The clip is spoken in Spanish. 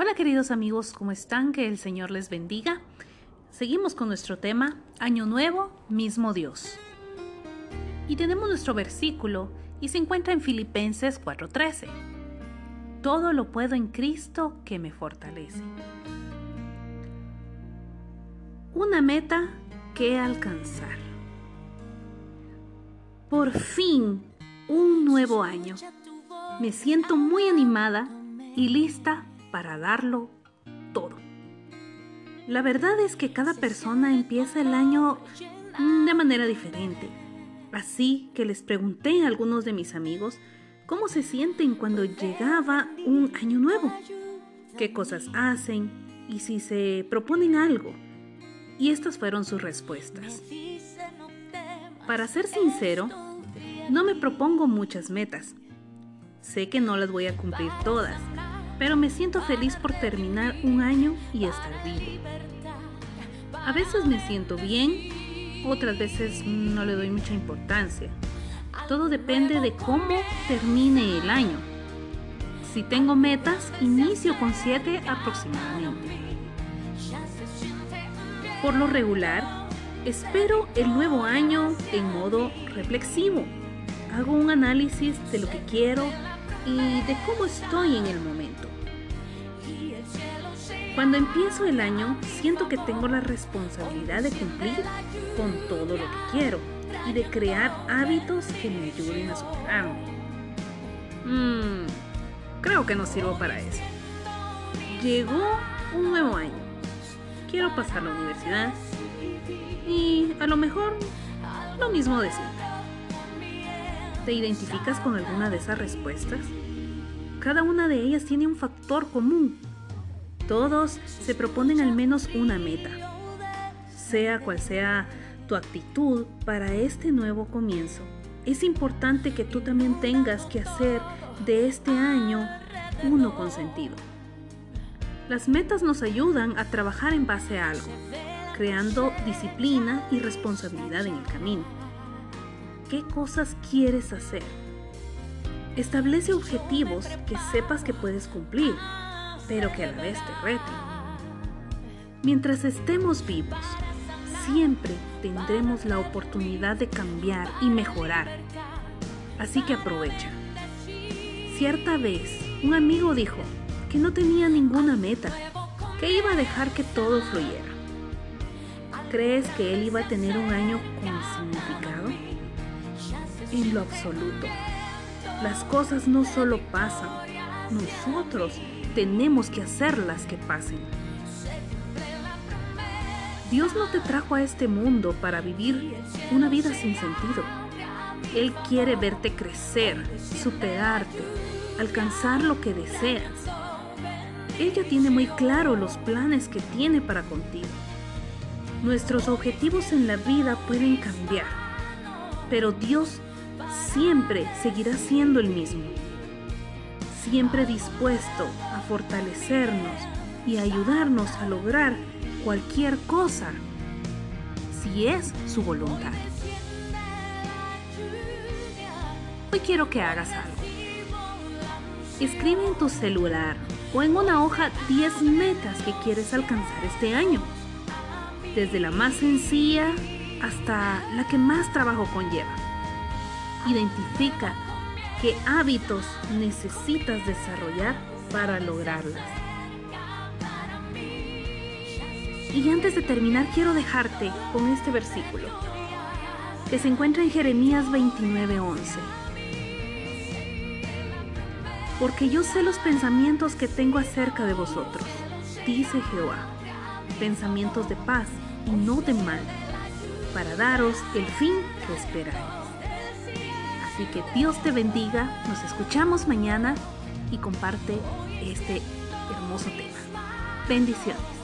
Hola queridos amigos, ¿cómo están? Que el Señor les bendiga. Seguimos con nuestro tema, Año Nuevo, mismo Dios. Y tenemos nuestro versículo y se encuentra en Filipenses 4:13. Todo lo puedo en Cristo que me fortalece. Una meta que alcanzar. Por fin, un nuevo año. Me siento muy animada y lista para darlo todo. La verdad es que cada persona empieza el año de manera diferente. Así que les pregunté a algunos de mis amigos cómo se sienten cuando llegaba un año nuevo, qué cosas hacen y si se proponen algo. Y estas fueron sus respuestas. Para ser sincero, no me propongo muchas metas. Sé que no las voy a cumplir todas, pero me siento feliz por terminar un año y estar vivo. A veces me siento bien, otras veces no le doy mucha importancia. Todo depende de cómo termine el año. Si tengo metas, inicio con 7 aproximadamente. Por lo regular, espero el nuevo año en modo reflexivo. Hago un análisis de lo que quiero y de cómo estoy en el momento. Cuando empiezo el año, siento que tengo la responsabilidad de cumplir con todo lo que quiero y de crear hábitos que me ayuden a superarme. Mmm, creo que no sirvo para eso. Llegó un nuevo año. Quiero pasar la universidad y a lo mejor lo mismo de. ¿Te identificas con alguna de esas respuestas? Cada una de ellas tiene un factor común. Todos se proponen al menos una meta. Sea cual sea tu actitud para este nuevo comienzo, es importante que tú también tengas que hacer de este año uno con sentido. Las metas nos ayudan a trabajar en base a algo, creando disciplina y responsabilidad en el camino qué cosas quieres hacer. Establece objetivos que sepas que puedes cumplir, pero que a la vez te reten. Mientras estemos vivos, siempre tendremos la oportunidad de cambiar y mejorar. Así que aprovecha. Cierta vez, un amigo dijo que no tenía ninguna meta, que iba a dejar que todo fluyera. ¿Crees que él iba a tener un año con significado? En lo absoluto. Las cosas no solo pasan, nosotros tenemos que hacerlas que pasen. Dios no te trajo a este mundo para vivir una vida sin sentido. Él quiere verte crecer, superarte, alcanzar lo que deseas. Ella tiene muy claro los planes que tiene para contigo. Nuestros objetivos en la vida pueden cambiar, pero Dios siempre seguirá siendo el mismo, siempre dispuesto a fortalecernos y ayudarnos a lograr cualquier cosa, si es su voluntad. Hoy quiero que hagas algo. Escribe en tu celular o en una hoja 10 metas que quieres alcanzar este año, desde la más sencilla hasta la que más trabajo conlleva. Identifica qué hábitos necesitas desarrollar para lograrlas. Y antes de terminar quiero dejarte con este versículo que se encuentra en Jeremías 29:11. Porque yo sé los pensamientos que tengo acerca de vosotros, dice Jehová, pensamientos de paz y no de mal, para daros el fin que esperáis. Así que Dios te bendiga, nos escuchamos mañana y comparte este hermoso tema. Bendiciones.